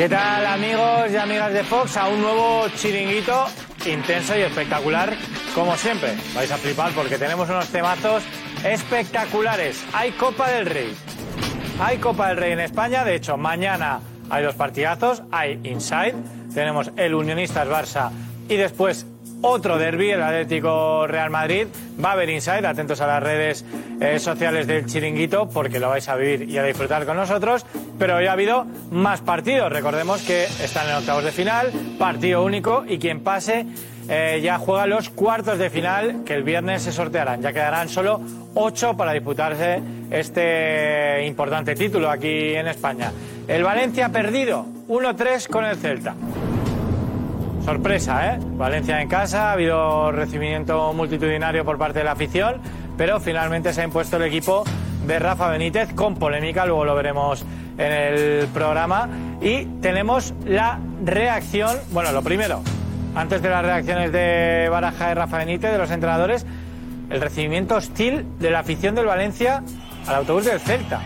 ¿Qué tal amigos y amigas de Fox? A un nuevo chiringuito intenso y espectacular, como siempre. Vais a flipar porque tenemos unos temazos espectaculares. Hay Copa del Rey. Hay Copa del Rey en España. De hecho, mañana hay dos partidazos. Hay Inside. Tenemos el Unionistas Barça y después otro derby, el Atlético Real Madrid. Va a haber Inside, atentos a las redes eh, sociales del Chiringuito porque lo vais a vivir y a disfrutar con nosotros. Pero hoy ha habido más partidos. Recordemos que están en octavos de final, partido único y quien pase eh, ya juega los cuartos de final que el viernes se sortearán. Ya quedarán solo ocho para disputarse este importante título aquí en España. El Valencia ha perdido 1-3 con el Celta. Sorpresa, ¿eh? Valencia en casa, ha habido recibimiento multitudinario por parte de la afición, pero finalmente se ha impuesto el equipo de Rafa Benítez con polémica, luego lo veremos en el programa. Y tenemos la reacción, bueno, lo primero, antes de las reacciones de Baraja y Rafa Benítez, de los entrenadores, el recibimiento hostil de la afición del Valencia al autobús del Celta.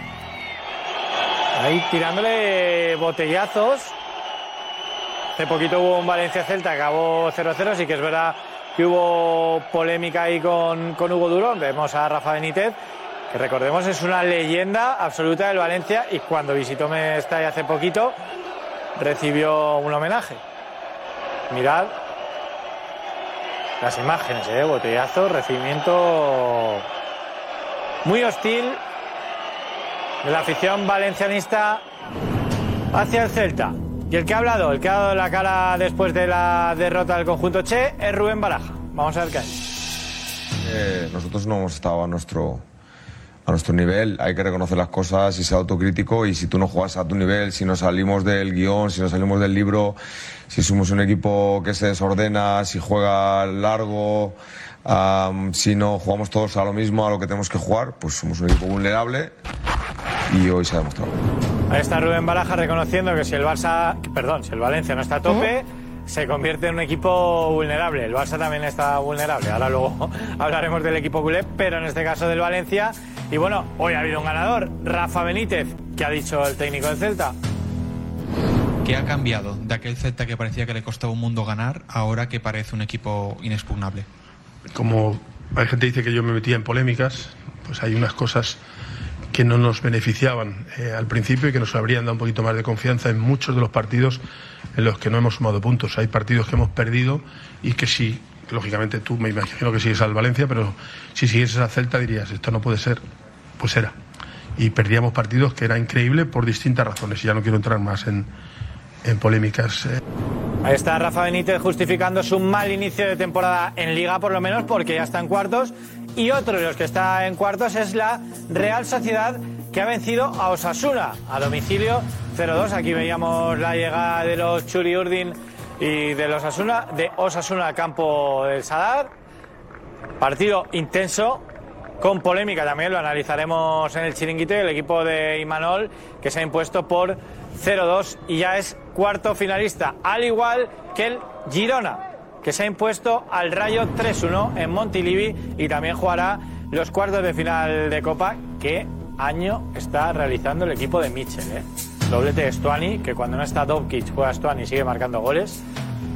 Ahí tirándole botellazos. Hace poquito hubo un Valencia-Celta, acabó 0-0, sí que es verdad que hubo polémica ahí con, con Hugo Durón. Vemos a Rafa Benítez, que recordemos es una leyenda absoluta del Valencia y cuando visitó Mestalla hace poquito recibió un homenaje. Mirad las imágenes, ¿eh? botellazo, recibimiento muy hostil de la afición valencianista hacia el Celta. Y el que ha hablado, el que ha dado la cara después de la derrota del conjunto Che, es Rubén Baraja. Vamos a ver qué hay. Eh, nosotros no hemos estado a nuestro, a nuestro nivel, hay que reconocer las cosas y ser autocrítico y si tú no juegas a tu nivel, si no salimos del guion, si no salimos del libro, si somos un equipo que se desordena, si juega largo, si no jugamos todos a lo mismo, a lo que tenemos que jugar, pues somos un equipo vulnerable y hoy se ha demostrado. Ahí está Rubén Baraja reconociendo que si el Barça, perdón, si el Valencia no está a tope, se convierte en un equipo vulnerable. El Barça también está vulnerable. Ahora luego hablaremos del equipo culé, pero en este caso del Valencia. Y bueno, hoy ha habido un ganador, Rafa Benítez, que ha dicho el técnico del Celta. ¿Qué ha cambiado de aquel Celta que parecía que le costaba un mundo ganar ahora que parece un equipo inexpugnable? como hay gente que dice que yo me metía en polémicas, pues hay unas cosas que no nos beneficiaban eh, al principio y que nos habrían dado un poquito más de confianza en muchos de los partidos en los que no hemos sumado puntos. Hay partidos que hemos perdido y que sí, lógicamente tú me imagino que sigues al Valencia, pero si siguieses al Celta dirías, esto no puede ser. Pues era. Y perdíamos partidos que era increíble por distintas razones. Y ya no quiero entrar más en, en polémicas. eh. Ahí está Rafa Benítez justificando su mal inicio de temporada en Liga, por lo menos, porque ya está en cuartos. Y otro de los que está en cuartos es la Real Sociedad, que ha vencido a Osasuna a domicilio 0-2. Aquí veíamos la llegada de los Churi Urdin y de los Osasuna, de Osasuna al campo del Sadar. Partido intenso, con polémica también, lo analizaremos en el chiringuito el equipo de Imanol que se ha impuesto por 0-2 y ya es cuarto finalista, al igual que el Girona, que se ha impuesto al Rayo 3-1 en Montilivi y también jugará los cuartos de final de Copa. ¿Qué año está realizando el equipo de Mitchell? eh? Doblete de Stuani, que cuando no está Dovkic juega Stuani y sigue marcando goles.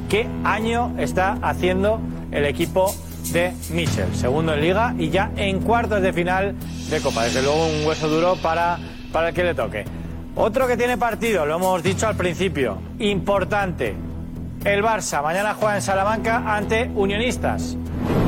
¿Qué año está haciendo el equipo de Mitchell? Segundo en Liga y ya en cuartos de final de Copa. Desde luego un hueso duro para, para el que le toque. Otro que tiene partido, lo hemos dicho al principio, importante. El Barça mañana juega en Salamanca ante Unionistas,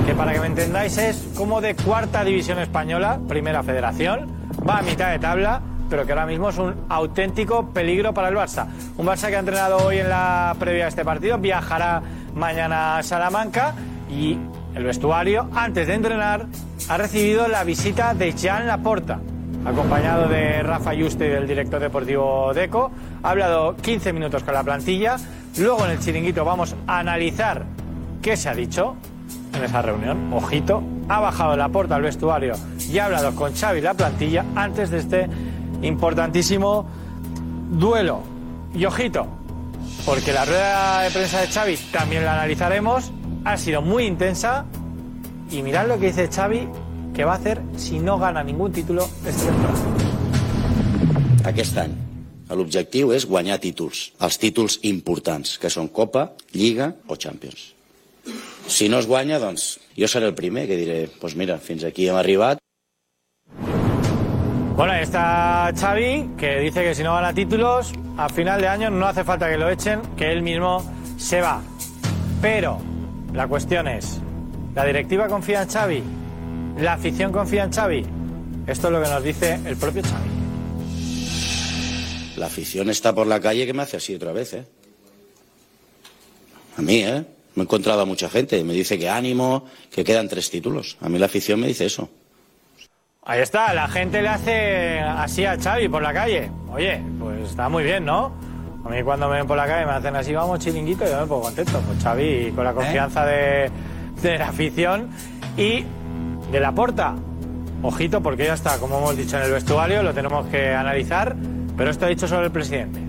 que para que me entendáis es como de cuarta división española, primera federación, va a mitad de tabla, pero que ahora mismo es un auténtico peligro para el Barça. Un Barça que ha entrenado hoy en la previa de este partido, viajará mañana a Salamanca y el vestuario, antes de entrenar, ha recibido la visita de Jean Laporta, acompañado de Rafa Yuste y del director deportivo Deco. Ha hablado 15 minutos con la plantilla. Luego en el chiringuito vamos a analizar qué se ha dicho en esa reunión. Ojito, ha bajado la puerta al vestuario y ha hablado con Xavi la plantilla antes de este importantísimo duelo. Y ojito, porque la rueda de prensa de Xavi también la analizaremos. Ha sido muy intensa y mirad lo que dice Xavi que va a hacer si no gana ningún título esta temporada. Aquí están. L'objectiu és guanyar títols, els títols importants, que són Copa, Lliga o Champions. Si no es guanya, doncs jo seré el primer que diré, pues mira, fins aquí hem arribat. Bueno, ahí está Xavi, que dice que si no gana títulos, a final de año no hace falta que lo echen, que él mismo se va. Pero la cuestión es, ¿la directiva confía en Xavi? ¿La afición confía en Xavi? Esto es lo que nos dice el propio Xavi. La afición está por la calle que me hace así otra vez, ¿eh? A mí, ¿eh? Me he encontrado a mucha gente, me dice que ánimo, que quedan tres títulos. A mí la afición me dice eso. Ahí está, la gente le hace así a Xavi por la calle. Oye, pues está muy bien, ¿no? A mí cuando me ven por la calle me hacen así, vamos chiringuito, y yo me pongo contento. Pues Xavi con la confianza de, de la afición y de la porta. Ojito, porque ya está, como hemos dicho en el vestuario, lo tenemos que analizar, pero esto ha dicho sobre el presidente.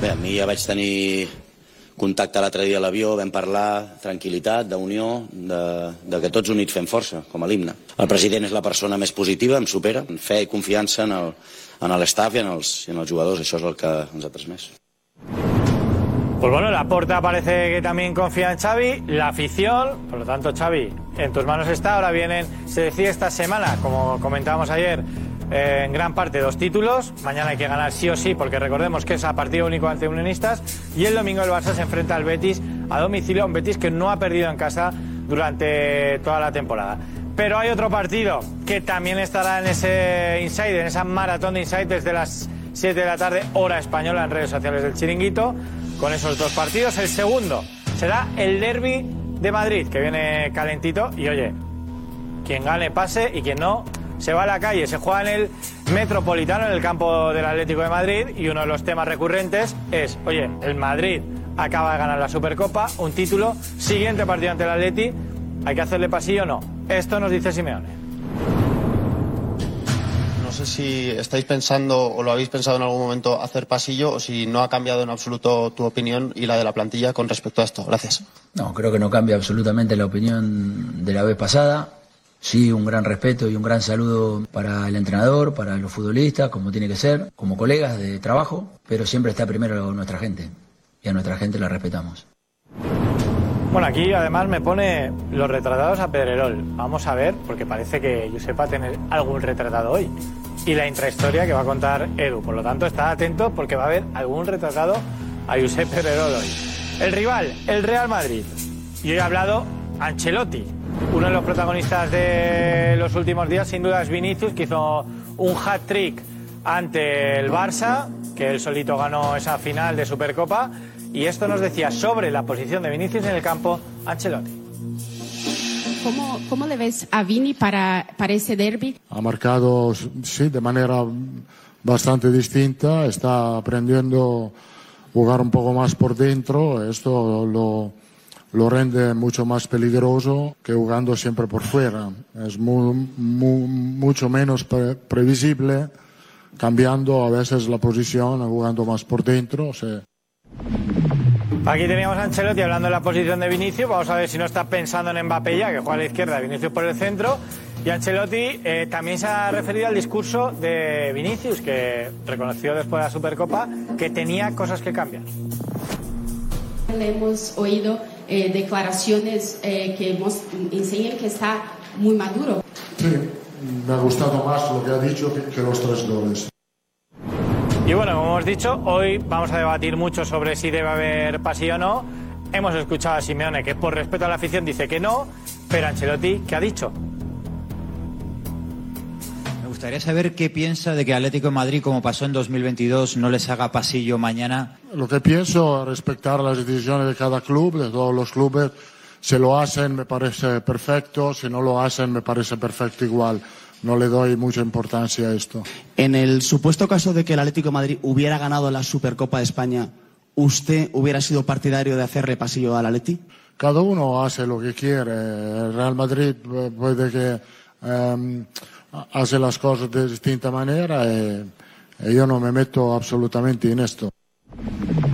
Bé, a mi ja vaig tenir contacte l'altre dia a l'avió, vam parlar tranquil·litat, d'unió, de, de que tots units fem força, com a l'himne. El president és la persona més positiva, em supera, en fe i confiança en el, en l'estaf i, en els, i en els jugadors, això és el que ens ha transmès. Pues bueno, la porta parece que también confía en Xavi, la afición, por lo tanto Xavi, en tus manos está, ahora vienen, se decide esta semana, como comentábamos ayer, eh, en gran parte dos títulos, mañana hay que ganar sí o sí, porque recordemos que es a partido único ante unionistas, y el domingo el Barça se enfrenta al Betis a domicilio, un Betis que no ha perdido en casa durante toda la temporada. Pero hay otro partido que también estará en ese inside, en esa maratón de inside desde las 7 de la tarde, hora española en redes sociales del Chiringuito, con esos dos partidos. El segundo será el derby de Madrid, que viene calentito. Y oye, quien gane pase y quien no, se va a la calle. Se juega en el Metropolitano, en el campo del Atlético de Madrid. Y uno de los temas recurrentes es, oye, el Madrid acaba de ganar la Supercopa, un título, siguiente partido ante el Atleti, ¿hay que hacerle pasillo o no? Esto nos dice Simeone. No sé si estáis pensando o lo habéis pensado en algún momento hacer pasillo o si no ha cambiado en absoluto tu opinión y la de la plantilla con respecto a esto. Gracias. No, creo que no cambia absolutamente la opinión de la vez pasada. Sí, un gran respeto y un gran saludo para el entrenador, para los futbolistas, como tiene que ser, como colegas de trabajo, pero siempre está primero nuestra gente y a nuestra gente la respetamos. Bueno, aquí además me pone los retratados a Pedrerol. Vamos a ver, porque parece que Josep va a tener algún retratado hoy. Y la intrahistoria que va a contar Edu. Por lo tanto, está atento porque va a haber algún retratado a Josep Pedrerol hoy. El rival, el Real Madrid. Y hoy ha hablado Ancelotti. Uno de los protagonistas de los últimos días, sin duda, es Vinicius, que hizo un hat-trick ante el Barça, que él solito ganó esa final de Supercopa. Y esto nos decía sobre la posición de Vinicius en el campo Ancelotti. ¿Cómo, cómo le ves a Vini para, para ese derby? Ha marcado, sí, de manera bastante distinta, está aprendiendo a jugar un poco más por dentro, esto lo, lo rende mucho más peligroso que jugando siempre por fuera. Es mu- mu- mucho menos pre- previsible, cambiando a veces la posición, jugando más por dentro. o sea, Aquí teníamos a Ancelotti hablando de la posición de Vinicius. Vamos a ver si no está pensando en Mbappé ya, que juega a la izquierda, Vinicius por el centro. Y Ancelotti eh, también se ha referido al discurso de Vinicius, que reconoció después de la Supercopa que tenía cosas que cambiar. Le hemos oído eh, declaraciones eh, que enseñan que está muy maduro. sí, me ha gustado más lo que ha dicho que, que los tres goles. Y bueno, como hemos dicho, hoy vamos a debatir mucho sobre si debe haber pasillo o no. Hemos escuchado a Simeone que por respeto a la afición dice que no, pero Ancelotti, ¿qué ha dicho? Me gustaría saber qué piensa de que Atlético de Madrid, como pasó en 2022, no les haga pasillo mañana. Lo que pienso es respetar las decisiones de cada club, de todos los clubes. Si lo hacen me parece perfecto, si no lo hacen me parece perfecto igual. No le doy mucha importancia a esto. En el supuesto caso de que el Atlético de Madrid hubiera ganado la Supercopa de España, ¿usted hubiera sido partidario de hacerle pasillo al Atleti? Cada uno hace lo que quiere. El Real Madrid eh, puede que em, hace las cosas de distinta manera y, y yo no me meto absolutamente en esto.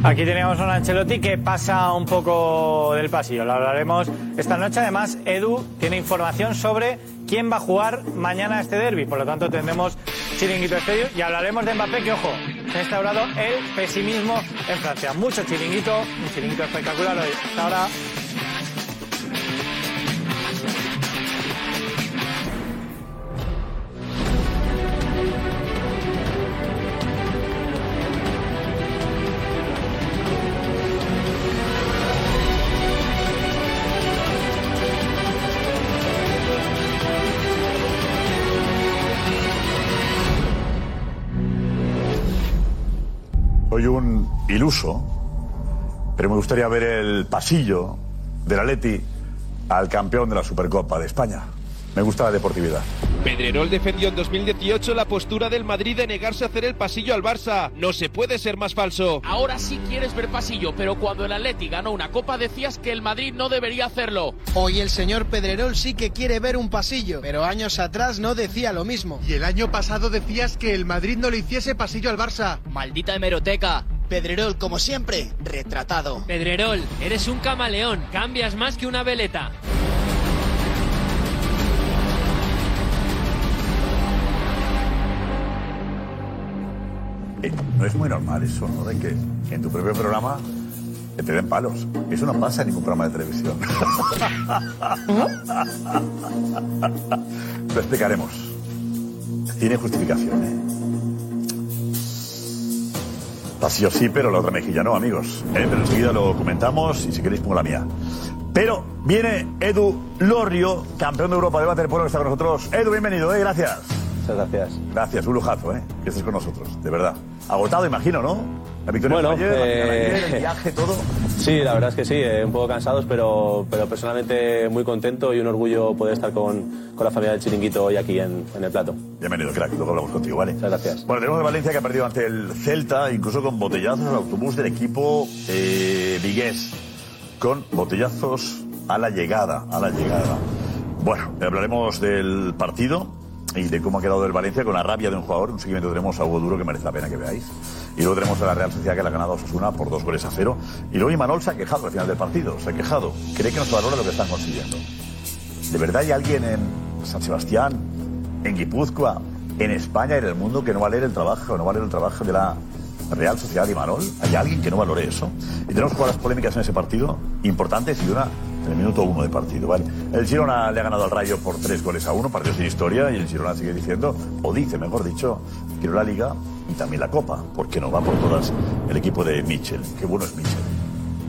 Aquí tenemos a un Ancelotti que pasa un poco del pasillo. Lo hablaremos esta noche. Además, Edu tiene información sobre quién va a jugar mañana este derby. Por lo tanto, tendremos chiringuito estadio y hablaremos de Mbappé, que ojo, ha instaurado el pesimismo en Francia. Mucho chiringuito, un chiringuito espectacular hoy. Hasta ahora. Soy un iluso, pero me gustaría ver el pasillo del Atleti al campeón de la Supercopa de España. Me gusta la deportividad. Pedrerol defendió en 2018 la postura del Madrid de negarse a hacer el pasillo al Barça. No se puede ser más falso. Ahora sí quieres ver pasillo, pero cuando el Atleti ganó una copa decías que el Madrid no debería hacerlo. Hoy el señor Pedrerol sí que quiere ver un pasillo, pero años atrás no decía lo mismo. Y el año pasado decías que el Madrid no le hiciese pasillo al Barça. Maldita hemeroteca. Pedrerol, como siempre, retratado. Pedrerol, eres un camaleón, cambias más que una veleta. No es muy normal eso, ¿no? De que en tu propio programa te den palos. Eso no pasa en ningún programa de televisión. Lo explicaremos. Tiene justificación, ¿eh? Pasillo sí, pero la otra mejilla no, amigos. ¿eh? Pero enseguida lo comentamos y si queréis pongo la mía. Pero viene Edu Lorrio, campeón de Europa de Waterpolo, que está con nosotros. Edu, bienvenido, ¿eh? Gracias. Muchas gracias. Gracias, un lujazo, ¿eh? Que estés con nosotros, de verdad. Agotado, imagino, ¿no? La victoria Bueno, ayer, eh, ayer, el viaje, todo. Sí, la verdad es que sí, eh, un poco cansados, pero, pero personalmente muy contento y un orgullo poder estar con, con la familia del Chiringuito hoy aquí en, en el plato. Bienvenido, crack. Luego hablamos contigo, ¿vale? Muchas gracias. Bueno, tenemos de Valencia que ha perdido ante el Celta, incluso con botellazos al autobús del equipo eh, vigués. Con botellazos a la llegada, a la llegada. Bueno, hablaremos del partido y de cómo ha quedado el Valencia con la rabia de un jugador. Un seguimiento tenemos a Hugo Duro que merece la pena que veáis. Y luego tenemos a la Real Sociedad que le ha ganado a Osasuna por dos goles a cero. Y luego Imanol se ha quejado al final del partido, se ha quejado. Cree que no se valora lo que están consiguiendo. ¿De verdad hay alguien en San Sebastián, en Guipúzcoa, en España, en el mundo que no vale el trabajo, no vale el trabajo de la Real Sociedad de Imanol? ¿Hay alguien que no valore eso? Y tenemos jugadas polémicas en ese partido, importantes y una en el minuto uno de partido, ¿vale? El Girona le ha ganado al Rayo por tres goles a uno, partido sin historia, y el Girona sigue diciendo, o dice, mejor dicho, quiero la Liga y también la Copa, porque no va por todas el equipo de Mitchell. Qué bueno es Mitchell.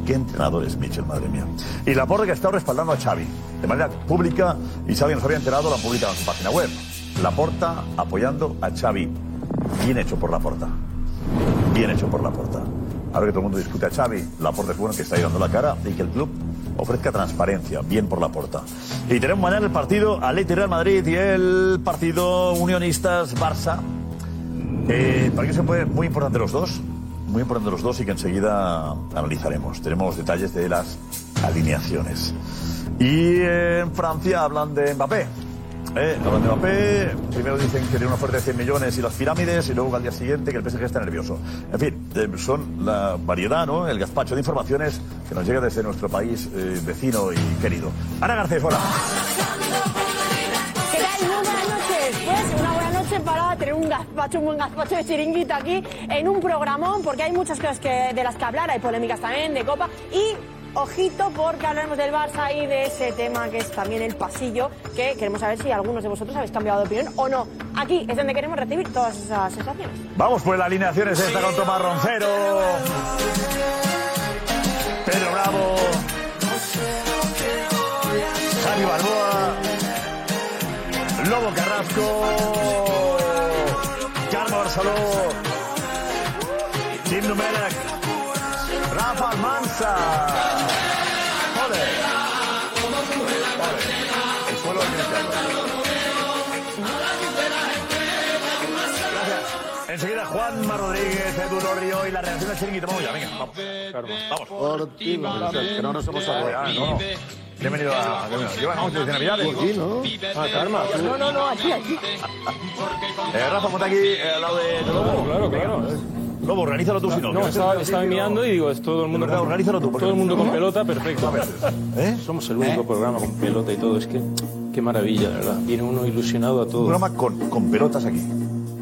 Qué entrenador es Mitchell, madre mía. Y la porra que ha estado respaldando a Xavi de manera pública y Xavi nos había enterado, lo han en su página web. La Porta apoyando a Xavi. Bien hecho por la Porta. Bien hecho por la Porta. Ahora que todo el mundo discute a Xavi, la Porta es bueno que está ahí dando la cara y que el club ofrezca transparencia. Bien por la Porta. Y tenemos mañana el partido Atleti Real Madrid y el partido Unionistas Barça. Eh, para que se puede, muy importante los dos, muy importante los dos y que enseguida analizaremos. Tenemos detalles de las alineaciones. Y en Francia hablan de Mbappé. Eh, hablan de Mbappé, primero dicen que tiene una oferta de 100 millones y las pirámides, y luego al día siguiente que el PSG está nervioso. En fin, son la variedad, ¿no? El gazpacho de informaciones que nos llega desde nuestro país eh, vecino y querido. Ana Garcés, hola. ¿Qué tal? Muy buenas noches. Pues una buena noche para tener un gazpacho, un buen gazpacho de chiringuito aquí en un programón, porque hay muchas cosas que, de las que hablar, hay polémicas también de Copa y... Ojito porque hablaremos del Barça y de ese tema que es también el pasillo, que queremos saber si algunos de vosotros habéis cambiado de opinión o no. Aquí es donde queremos recibir todas esas sensaciones. Vamos pues las alineaciones esta con Tomás Roncero. Pedro Bravo. Javi Balboa. Lobo Carrasco. Carlos Barceló. Tim Numerek. Almanza. Ole. Ole. El suelo. Gracias. Enseguida Juanma Rodríguez, Edu Lorrio y la reacción del chiringuito. Vamos ya, venga, vamos. Vamos. que no nos hemos Ah, no. Bienvenido a... Vamos, de Navidades. Aquí, ¿no? Ah, Karma. tú. No, no, no, aquí, aquí. Eh, Rafa, ponte aquí eh, al lado de Lobo. Claro, claro. Lobo, organízalo tú si no. No, estaba, mirando y digo, es todo el mundo, verdad, con, organízalo tú, todo el mundo con pelota, perfecto. ¿Eh? Somos el único programa con pelota y todo, es que qué maravilla, de verdad. Viene uno ilusionado a todo. Un programa con, con pelotas aquí,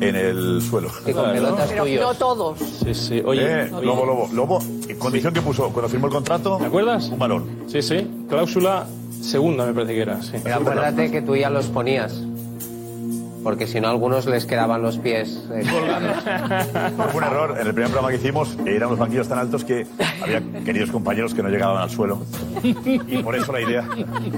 en el suelo. Claro. Pero no todos. Sí, sí. Oye, Eh, Lobo, Lobo, Lobo, ¿qué condición que puso cuando firmó el contrato? ¿Te acuerdas? Un balón. Sí, sí. Cláusula segunda, me parece que era. Sí. Pero acuérdate que tú ya los ponías. Porque si no, a algunos les quedaban los pies eh, colgados. Fue un error. En el primer programa que hicimos eran los banquillos tan altos que había queridos compañeros que no llegaban al suelo. Y por eso la idea.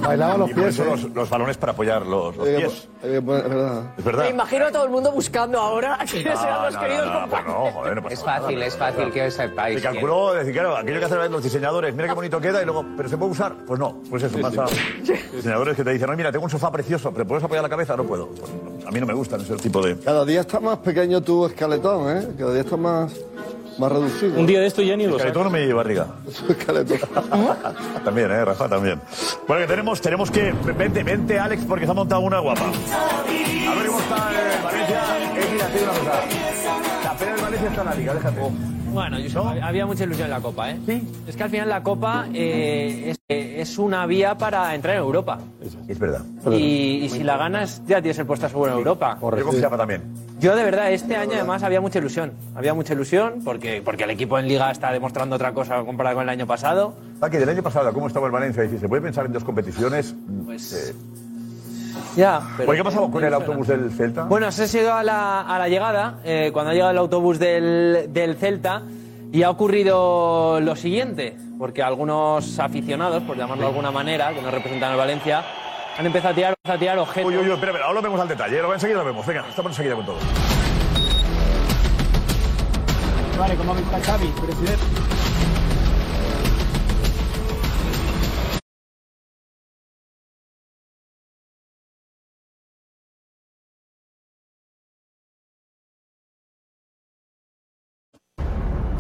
Bailaban los y por pies, eso ¿eh? los, los balones para apoyar los, los Eh, pies. eh, bueno, es verdad. Es Me verdad. imagino a todo el mundo buscando ahora quiénes No, eran los no, queridos no, no, compañeros. pues no, joder, no pasa Es fácil, nada. es fácil que sepáis. Se calculó, decir, claro, aquello que hacen los diseñadores, mira qué bonito queda y luego, ¿pero se puede usar? Pues no, pues eso Sí, pasa. sí. Diseñadores que te dicen, no, mira, tengo un sofá precioso, ¿pero puedes apoyar la cabeza? No puedo. Pues, a mí no me gustan ese tipo de... Cada día está más pequeño tu esqueletón, ¿eh? Cada día está más, más reducido. Un día de esto ya ni lo Esqueletón no me barriga. esqueletón. También, ¿eh? Rafa también. Bueno, que tenemos, tenemos que... Vente, vente, Alex, porque se ha montado una guapa. A ver cómo está el Valencia. Eh, mira, te digo una cosa. La pena del Valencia está en la liga, déjate. Bueno, yo sé, había mucha ilusión en la Copa, ¿eh? Sí. Es que al final la Copa eh, es, eh, es una vía para entrar en Europa. Es verdad. Y, y si la ganas, ya tienes el puesto seguro en Europa. Yo confiaba también. Yo de verdad, este año además había mucha ilusión. Había mucha ilusión porque, porque el equipo en Liga está demostrando otra cosa comparado con el año pasado. Que del año pasado, ¿cómo estaba el Valencia? Dice, ¿se puede pensar en dos competiciones? Pues... Ya, pero- ¿qué ha pasado con el autobús del Celta? Bueno, se ha sido a la, a la llegada, eh, cuando ha llegado el autobús del, del Celta, y ha ocurrido lo siguiente, porque algunos aficionados, por llamarlo de alguna manera, que no representan al Valencia, han empezado a tirar, a tirar objetos. Uy, uy, uy, espera, espera, ahora lo vemos al detalle, ¿eh? lo enseguida lo vemos. Venga, estamos enseguida con todo. Vale, ¿cómo está Xavi, presidente?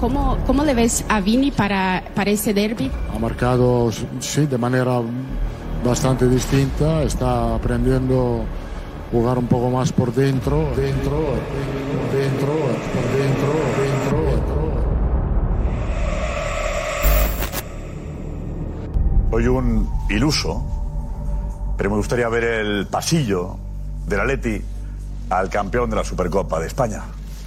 ¿Cómo, ¿Cómo le ves a Vini para, para ese derby? Ha marcado, sí, de manera bastante distinta. Está aprendiendo a jugar un poco más por dentro, dentro, dentro, por dentro, dentro, dentro. Soy un iluso, pero me gustaría ver el pasillo del Atleti al campeón de la Supercopa de España.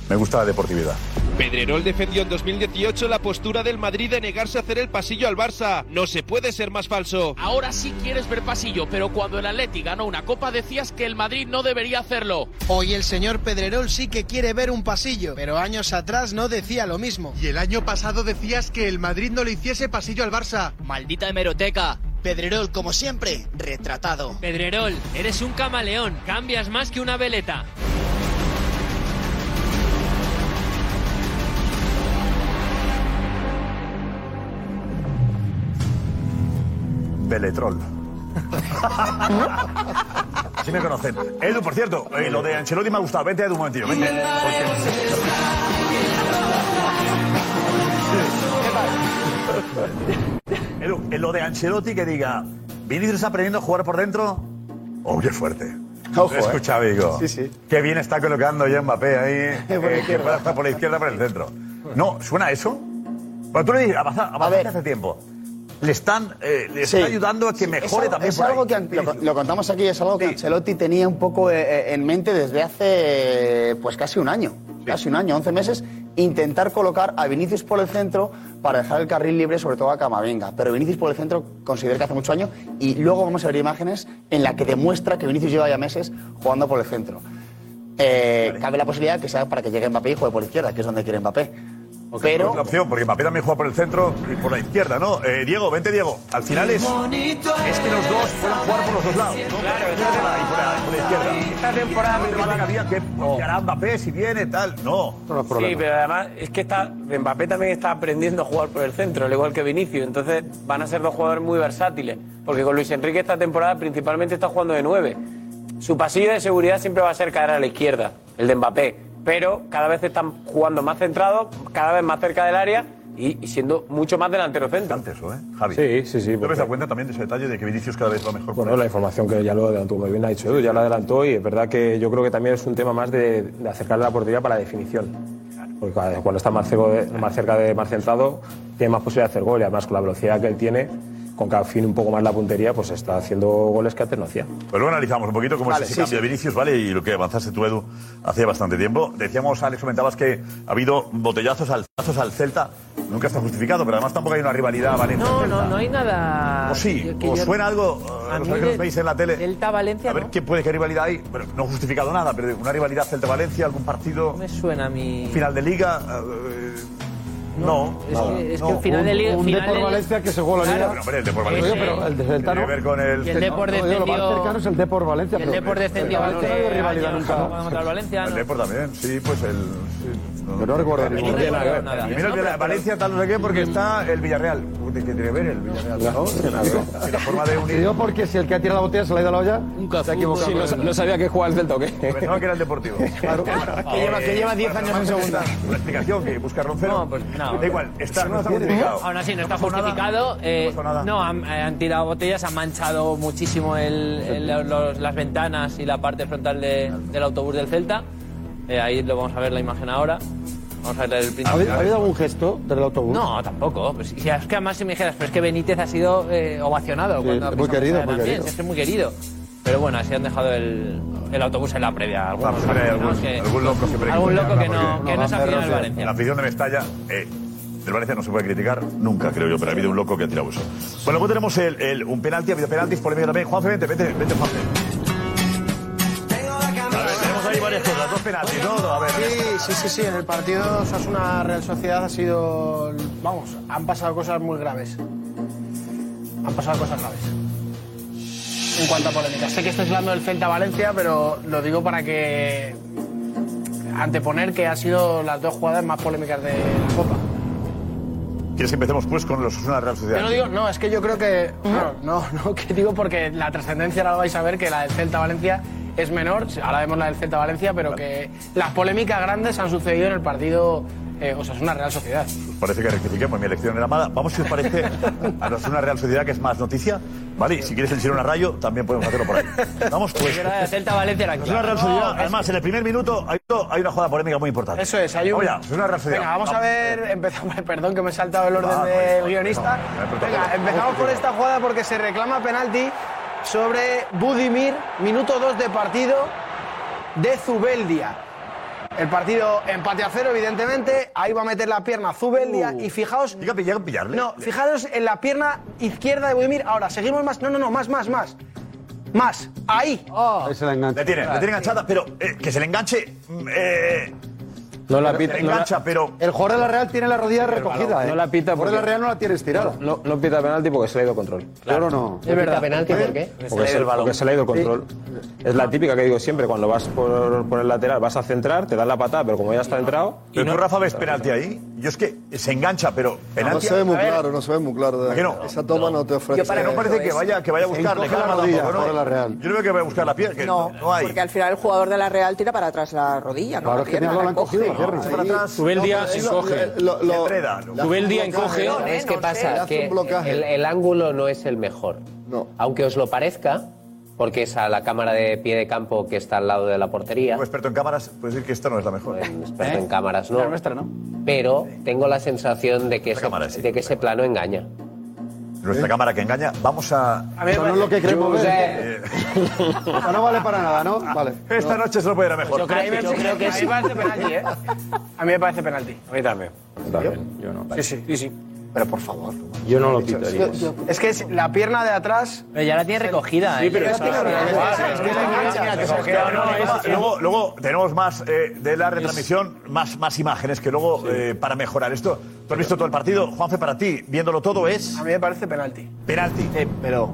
Me gusta la deportividad. Pedrerol defendió en 2018 la postura del Madrid de negarse a hacer el pasillo al Barça. No se puede ser más falso. Ahora sí quieres ver pasillo, pero cuando el Atleti ganó una copa decías que el Madrid no debería hacerlo. Hoy el señor Pedrerol sí que quiere ver un pasillo, pero años atrás no decía lo mismo. Y el año pasado decías que el Madrid no le hiciese pasillo al Barça. Maldita hemeroteca. Pedrerol, como siempre, retratado. Pedrerol, eres un camaleón. Cambias más que una veleta. Beletrol. Así me conocen. Edu, por cierto, eh, lo de Ancelotti me ha gustado. Vente, Edu, un momentillo. Vente. Porque- Edu, en lo de Ancelotti que diga, ¿Vinicius aprendiendo a jugar por dentro? Oye, fuerte. Ojo, Lo he escuchado, digo. Sí, sí. Qué bien está colocando ya Mbappé ahí. Por eh, que por la izquierda, por el centro. No, ¿suena eso? Bueno, tú le dices, avanza, avanza hace tiempo. Le están, eh, le están Sí. ayudando a que mejore Eso también es por ahí. algo que lo, lo contamos aquí, es algo que Ancelotti tenía un poco eh, eh, en mente desde hace pues casi un año, casi un año, 11 meses, intentar colocar a Vinicius por el centro para dejar el carril libre, sobre todo a Camavinga. Pero Vinicius por el centro considero que hace mucho año y luego vamos a ver imágenes en la que demuestra que Vinicius lleva ya meses jugando por el centro. Eh, Cabe la posibilidad que sea para que llegue Mbappé y juegue por la izquierda, que es donde quiere Mbappé. Pero Es la opción, porque Mbappé también juega por el centro y por la izquierda, ¿no? Eh, Diego, vente, Diego. Al final es, es que los dos puedan jugar por los dos lados. ¿no? Claro, por la, y por la izquierda. Esta temporada que había que confiará Mbappé si viene, tal. No. Sí, pero además es que está, Mbappé también está aprendiendo a jugar por el centro, al igual que Vinicius. Entonces van a ser dos jugadores muy versátiles. Porque con Luis Enrique esta temporada principalmente está jugando de nueve. Su pasillo de seguridad siempre va a ser caer a la izquierda, el de Mbappé. Pero cada vez están jugando más centrados, cada vez más cerca del área y, y siendo mucho más delantero centro. eso, ¿eh? Javi. Sí, sí, sí. ¿Te porque- das cuenta también de ese detalle de que Vinicius cada vez va mejor? Bueno, la información que ya lo adelantó, muy bien ha dicho Edu, ya lo adelantó y es verdad que yo creo que también es un tema más de, de acercarle a la portería para la definición. Porque cuando está más, cerca de- más cerca de más centrado, tiene más posibilidad de hacer gol y además con la velocidad que él tiene, con que afine un poco más la puntería, pues está haciendo goles que antes no hacía. Pues luego analizamos un poquito cómo Vale, es ese sí, cambio sí. de Vinicius, ¿vale? Y lo que avanzaste tú, Edu, hace bastante tiempo. Decíamos, Alex, comentabas que ha habido botellazos al, botellazos al Celta. Nunca está justificado, pero además tampoco hay una rivalidad Valencia. No, no, no hay nada. ¿O sí? yo- que ¿Os yo- suena algo? eh, A Los mí que de- nos veis en la tele. Delta Valencia. A ver, ¿qué puede, qué rivalidad hay? Pero no justificado nada, pero una rivalidad Celta-Valencia, algún partido. me suena a mí. Final de liga. eh, no, es nada, que- es no. que el final de liga- Un, final Depor de- Valencia que se juega la Claro. liga. Pero, hombre, el Depor Valencia. pero el de ver con el. Y el Depor No, no, descendió- Lo más cercano es el Depor Valencia. El Depor descendió Valencia no rivalidad nunca. el Valencia, El ¿no? Depor también, sí, pues el. sí, Yo no recuerdo ningún. nada que la- Valencia tal no sé qué porque está el Villarreal. ¿Qué tiene que ver el Villarreal? No, la forma de unir. Porque si el que ha tirado la botella se la ha ido a la olla, se ha equivocado. No, sa- no sabía que jugaba el Celta o qué. Pensaba que era el Deportivo. Claro. Que lleva- que lleva 10 años en segunda. Una explicación que busca Roncero. No, pues no. Da igual, está, no está ¿Eh? justificado. Aún así no está justificado. eh, no, han, eh, han tirado botellas, han manchado muchísimo las ventanas y la parte frontal de- del autobús del Celta. Eh, ahí lo vamos a ver la imagen ahora. Vamos a ver el ¿Ha principio. habido, ha habido algún gesto del autobús? No, tampoco. Pues, si es que además si me dijeras, pero es que Benítez ha sido eh, ovacionado. Sí, cuando ha muy querido, muy querido. es que es muy querido. Pero bueno, así han dejado el, el autobús en la previa. Algunos hay algún, aficionados que- algún loco siempre algún loco que no, que no aficionado al Valencia. La afición de Mestalla, eh, del Valencia no se puede criticar nunca, creo yo, pero ha habido un loco que ha tirado eso. Bueno, luego tenemos el, el- un penalti, ha habido penaltis, polémica también. Juanfe, vente, vete, vete, Juanfe. Dos penaltis, ¿no? A ver. Sí, sí, sí, sí. En el partido Osasuna Real Sociedad ha sido. Vamos, han pasado cosas muy graves. Han pasado cosas graves. En cuanto a polémica. Sé que estáis hablando del Celta Valencia, pero lo digo para que. Anteponer que ha sido las dos jugadas más polémicas de la Copa. ¿Quieres que empecemos pues con los Osasuna Real Sociedad? Yo no digo, no, es que yo creo que. claro, no, no, que digo porque la trascendencia ahora vais a ver que la del Celta Valencia es menor. Ahora vemos la del Celta Valencia, pero que las polémicas grandes han sucedido en el partido eh, Osasuna Real Sociedad. Parece que rectifiquemos, mi elección era mala. Vamos, si os parece, a una Real Sociedad que es más noticia. Vale, y si quieres el Girona Rayo, también podemos hacerlo por ahí. Vamos, pues. Celta Valencia era claro. Real Sociedad, No, es- además, en el primer minuto hay, hay una jugada polémica muy importante. Eso es, hay un. Vamos ya, Osasuna Real Sociedad. Venga, vamos a ver. Empezamos, perdón que me he saltado el orden Ah, no, del no, guionista. Venga, empezamos por esta jugada porque se reclama penalti sobre Budimir, minuto 2 de partido de Zubeldia. El partido empate a cero, evidentemente. Ahí va a meter la pierna Zubeldia. y fijaos. Uh. Llega a pillar- a pillarle. No, fijaros en la pierna izquierda de Budimir. Ahora, seguimos más. No, no, no, más, más, más. Más. Ahí. Ahí se la engancha. Le tiene, le tiene enganchada, pero eh, que se le enganche. mm, Eh, No la pita. no engancha, pero. El jugador de la Real tiene la rodilla recogida, ¿eh? No la pita El jugador de la Real no la tiene estirada. No, no pita penalti porque se le ha ido control. Claro, no. ¿Es verdad? penalti por qué? Porque se, porque se le ha ido control. Es la típica que digo siempre, cuando vas por, por el lateral, vas a centrar, te das la patada, pero como ya está entrado... Pero tú, Rafa, ves penalti ahí. Yo es que se engancha, pero Ah, No penalti. se ve muy claro, no se ve muy claro. ¿A que no? Esa toma no te ofrece. Que no parece que vaya, que vaya a buscarle. encoge la rodilla, por la Real. Yo no veo que vaya a buscar la pierna. que No, no hay. porque al final el jugador de la Real tira para atrás la rodilla, ¿no? Claro, La es que le la han cogido. Para atrás. No, encoge. lo- Enreda, ¿no? le hace Zubeldia un blocaje. encoge. ¿Sabes qué pasa? Que el, el ángulo no es el mejor. No. Aunque os lo parezca, porque es a la cámara de pie de campo que está al lado de la portería. Como experto en cámaras, puedes decir que esta no es la mejor. Bueno, experto en cámaras no. La nuestra, ¿no? Pero tengo la sensación de que, Esta ese, cámara sí. de que ese plano engaña. Nuestra cámara que engaña. Vamos a. A Eso no es lo que queremos ver. eh, no vale para nada, ¿no? Vale. esta noche se lo puede ir a mejor. Yo creo, yo creo que sí. A mí me parece penalti, ¿eh? A mí me parece penalti. A mí también. Yo no. Sí, sí. Sí, sí. Pero por favor. Yo no lo pitaría. Es que es la pierna de atrás. Pero ya la tiene recogida. ¿eh? pero. Es que es- luego, luego tenemos más eh, de la retransmisión, más, más imágenes que luego eh, para mejorar esto. Tú has visto todo el partido, Juanfe, para ti, viéndolo todo es A mí me parece penalti. penalti. Pero.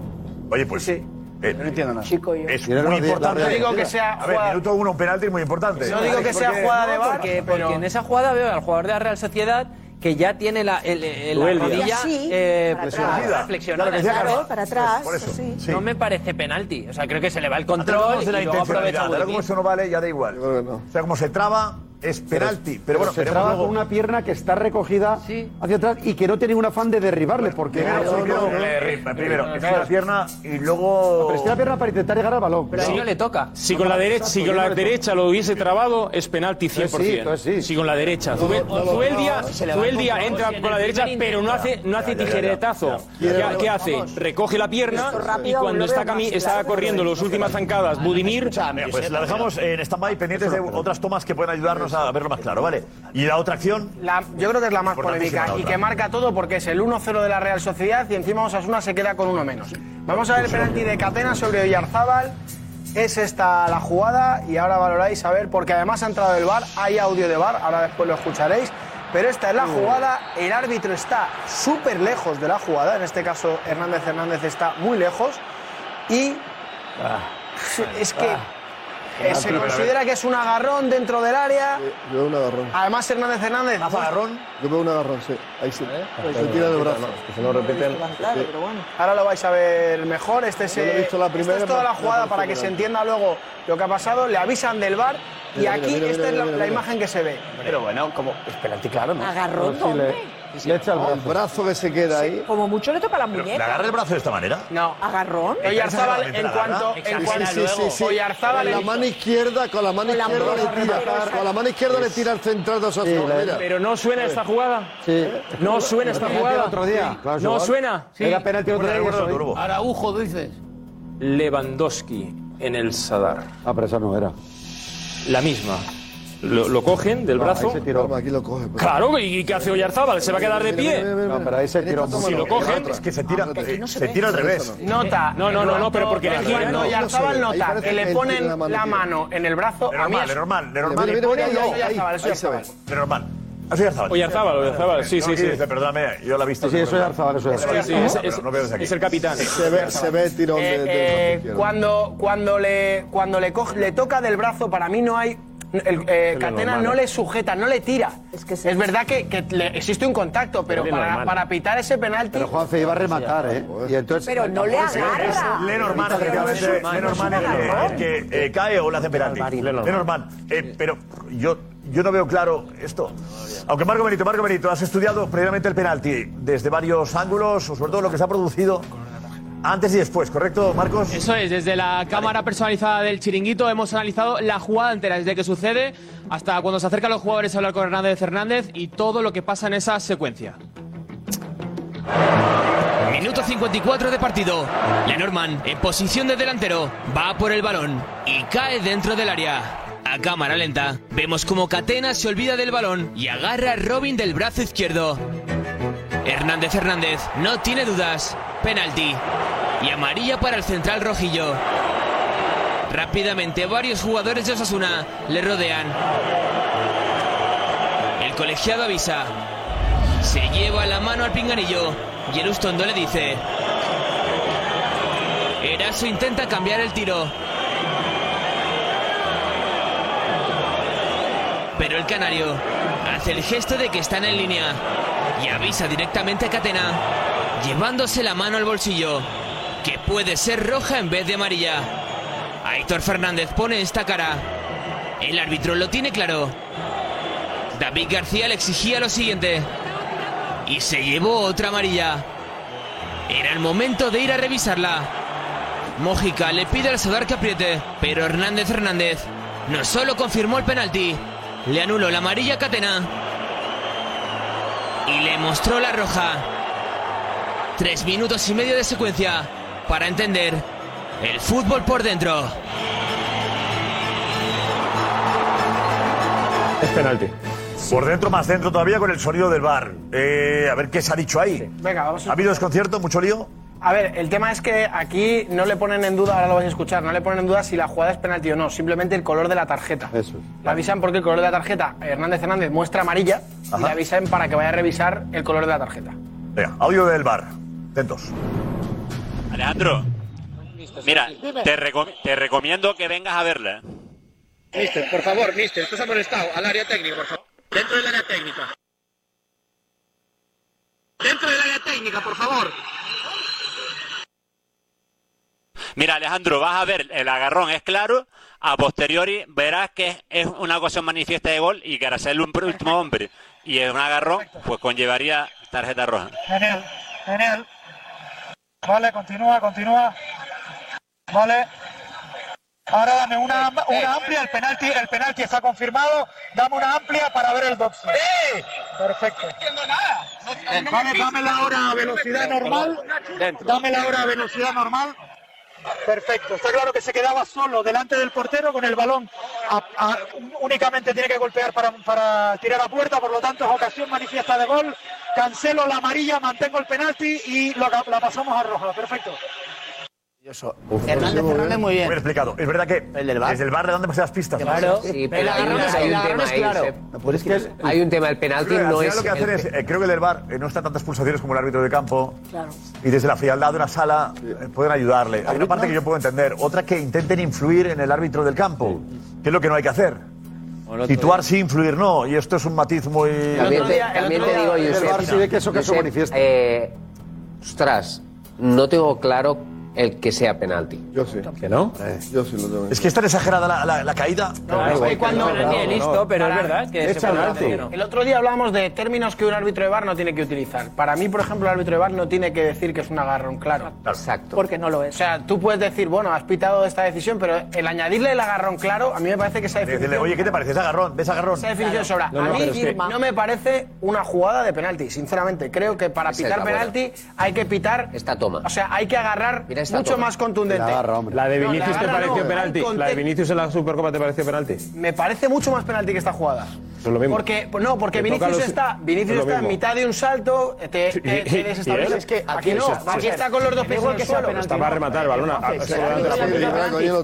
Oye, pues Sí. eh, No entiendo nada. Chico, yo. es muy no, importante. No digo que sea A ver, minuto uno, un penalti muy importante. No digo que sea jugada de bar, Porque, pero porque en esa jugada veo al jugador de la Real Sociedad que ya tiene la, el- el- la rodilla Sí, eh, para atrás. flexionada. Claro, para atrás, Por eso, sí. sí. No me parece penalti. O sea, creo que se le va el control y luego aprovecha. Ahora como eso no vale, ya da igual. Que no. O sea, como se traba, es penalti. Pero bueno, se traba con una pierna que está recogida hacia atrás y que no tiene un afán de derribarle porque Primero, No, no, primero, no, no. primero, pierna y luego. Pero la pierna para intentar llegar al balón. Sí. le toca. Si con la derecha, si con la derecha lo hubiese trabado, es penalti 100%. Entonces sí, entonces Si con la derecha. No, Zubel- no, no, Zubeldia, no, se levanta Zubeldia un poco, entra con la derecha, pero no hace, no hace tijeretazo. ¿Qué, hace? Recoge la pierna y cuando está, cami- está corriendo las últimas zancadas, Budimir. Pues la dejamos en stand-by pendientes de otras tomas que pueden ayudarnos a verlo más claro, ¿vale? Y la otra acción. La- yo creo que es la más polémica la y que marca todo porque es el 1-0 de la Real Sociedad y encima Osasuna se queda con uno menos. Vamos a ver el penalti de Catena sobre Oyarzábal. Es esta la jugada y ahora valoráis a ver, porque además ha entrado el bar, hay audio de bar, ahora después lo escucharéis. Pero esta es la jugada, el árbitro está súper lejos de la jugada, en este caso Hernández Hernández está muy lejos y es que eh, se considera que es un agarrón dentro del área. Yo veo un agarrón. Además Hernández Hernández. agarrón? Yo veo un agarrón, sí. Ahí sí. Se tira del brazo. Si no repiten. Ahora lo vais a ver mejor. Este es, Yo lo he eh, visto la esta es toda la jugada para que se entienda luego lo que ha pasado. Le avisan del bar y Mira, aquí mira, esta mira, es la, mira, la mira. imagen que se ve. Pero bueno, como es penalti claro, ¿no? Agarrón, Pero sí, le- ¿dónde? Le echa el brazo. El brazo que se queda ahí. Como mucho le toca la ¿Le muñeca. agarra el brazo de esta manera? No. Agarrón. Oyarzábal, en cuanto, en cuanto Sí, sí, sí. Oyarzábal Con la mano izquierda, con la mano Con la izquierda mano le tira. izquierda. Con la mano izquierda le tira al central de Osasuna. Pero no suena esta jugada. Sí. No suena esta jugada. el otro día. No suena. Era penalti el otro día. ¿eh? Araujo, dices. Lewandowski en el Sadar. Ah, pero esa no era. La misma. Lo, lo cogen del No, brazo. se tiró. Aquí lo coge. pero- Claro, ¿y qué hace Oyarzábal? ¿Se va a quedar de pie? No, pero ahí se tiró Si lo no. cogen, Es que se tira, aquí no se se tira al revés. Nota. No, no, no, no, pero porque le gira, Cuando no, Oyarzábal no nota que que le ponen la mano la aquí. mano en el brazo, De normal, de normal, de normal. Mira, mira, mira, Pone ahí, Oyarzábal, ahí, es ahí se ve. Oyarzábal. De normal. Oyarzábal, Oyarzábal, sí, No, sí, sí. perdóname, yo la he visto. Sí, sí, eso es Arzabal, eso es Sí, Arzabal. sí, es, No, es- no veo desde aquí. es el capitán. Se ve, se ve el tirón de, Eh, de eh, cuando cuando le cuando le coge, le toca del brazo para mí no hay el, eh, Catena no le sujeta, no le tira. Es que es, verdad que, que le- existe un contacto, pero es para, pitar ese penalti. Pero Juanfe iba a rematar, ¿eh? Y entonces. Pero no le agarra. Lenormand, efectivamente. Lenormand es el- el que eh, cae o le hace penalti. Lenormand. Eh, pero yo, yo no veo claro esto. Aunque Marco Benito, Marco Benito, has estudiado previamente el penalti desde varios ángulos, o sobre todo lo que se ha producido antes y después, ¿correcto, Marcos? Eso es, desde la cámara personalizada del chiringuito hemos analizado la jugada entera, desde que sucede hasta cuando se acercan los jugadores a hablar con Hernández Hernández y todo lo que pasa en esa secuencia. Minuto 54 de partido. Lenormand, en posición de delantero, va por el balón y cae dentro del área. A cámara lenta, vemos como Catena se olvida del balón y agarra a Robin del brazo izquierdo. Hernández Hernández no tiene dudas. Penalti. Y amarilla para el central rojillo. Rápidamente varios jugadores de Osasuna le rodean. El colegiado avisa. Se lleva la mano al pinganillo y el Ustondo le dice... Eraso intenta cambiar el tiro. Pero el canario hace el gesto de que están en línea y avisa directamente a Catena, llevándose la mano al bolsillo, que puede ser roja en vez de amarilla. Aitor Fernández pone esta cara. El árbitro lo tiene claro. David García le exigía lo siguiente. Y se llevó otra amarilla. Era el momento de ir a revisarla. Mójica le pide al Sadar que apriete, pero Hernández Hernández no solo confirmó el penalti, le anuló la amarilla Catena y le mostró la roja. Tres minutos y medio de secuencia para entender el fútbol por dentro. Es penalti. Por dentro, más dentro todavía con el sonido del bar. Eh, a ver qué se ha dicho ahí. Venga, vamos a... ¿Ha habido desconcierto? ¿Mucho lío? A ver, el tema es que aquí no le ponen en duda, ahora lo vais a escuchar, no le ponen en duda si la jugada es penalti o no, simplemente el color de la tarjeta. Eso. Le avisan porque el color de la tarjeta, Hernández Hernández muestra amarilla y le avisan para que vaya a revisar el color de la tarjeta. Venga, audio del bar. Atentos. Alejandro, mira, te, recom- te recomiendo que vengas a verla. Mister, por favor, mister, esto se ha molestado al área técnica, por favor. Dentro del área técnica. Dentro del área técnica, por favor. Mira, Alejandro, vas a ver, el agarrón es claro, a posteriori verás que es una ocasión manifiesta de gol y que hará ser el último hombre y es un agarrón, pues conllevaría tarjeta roja. Genial, genial. Vale, continúa, continúa. Vale. Ahora dame una, una amplia, el penalti, el penalti está confirmado. Dame una amplia para ver el boxeo. Perfecto. No entiendo nada. Vale, dame la hora a velocidad normal. Dame la hora a velocidad normal. Perfecto. Está claro que se quedaba solo delante del portero con el balón. Únicamente tiene que golpear para, para tirar a puerta, por lo tanto es ocasión manifiesta de gol. Cancelo la amarilla, mantengo el penalti y lo, la pasamos a roja. Perfecto. Hernández Fernández muy bien. Muy explicado. Es verdad que desde el bar le dan demasiadas pistas. Claro. Sí, pero hay, una- hay un tema ahí. Hay un tema, el penalti no es... lo que hacen el- es, eh, creo que el del bar eh, no está tantas pulsaciones como el árbitro de campo Claro. y desde la frialdad de una sala eh, pueden ayudarle. Hay una parte que yo puedo entender, otra que intenten influir en el árbitro del campo, que es lo que no hay que hacer. Situar sí, influir no, y esto es un matiz muy... También te, también te digo, Josep, Josep, eh, ostras, no tengo claro el que sea penalti. Yo sí. ¿Que no? Yo sí lo tengo. Es que es tan exagerada la, la- la caída. es que cuando- listo, pero es verdad que Es penalti. ¿no? El otro día hablábamos de términos que un árbitro de bar no tiene que utilizar. Para mí, por ejemplo, el árbitro de bar no tiene que decir que es un agarrón claro. Exacto. Porque no lo O es. sea, tú puedes decir, bueno, has pitado esta decisión, pero el añadirle el agarrón claro, a mí me parece que esa Decirle, definición... oye, ¿qué te parece? ¿Es agarrón? ¿Ves agarrón? Esa definición sobra. No, no, a mí pero es que- no me parece una jugada de penalti, sinceramente. Creo que para Esa pitar penalti hay que pitar... Esta toma. O sea, hay que agarrar Mira esta mucho toma. más contundente. La de No, Vinicius te agarra pareció no, penalti. La de Vinicius en la Supercopa te pareció penalti. Me parece mucho más penalti que esta jugada. Es lo mismo. Porque, no, porque Te Vinicius los- está, Vinicius es está en mitad de un salto, te, te, te ¿Y desestablece. él? Es que Aquí, no, aquí está con los dos pies en el suelo. Está para rematar el balón.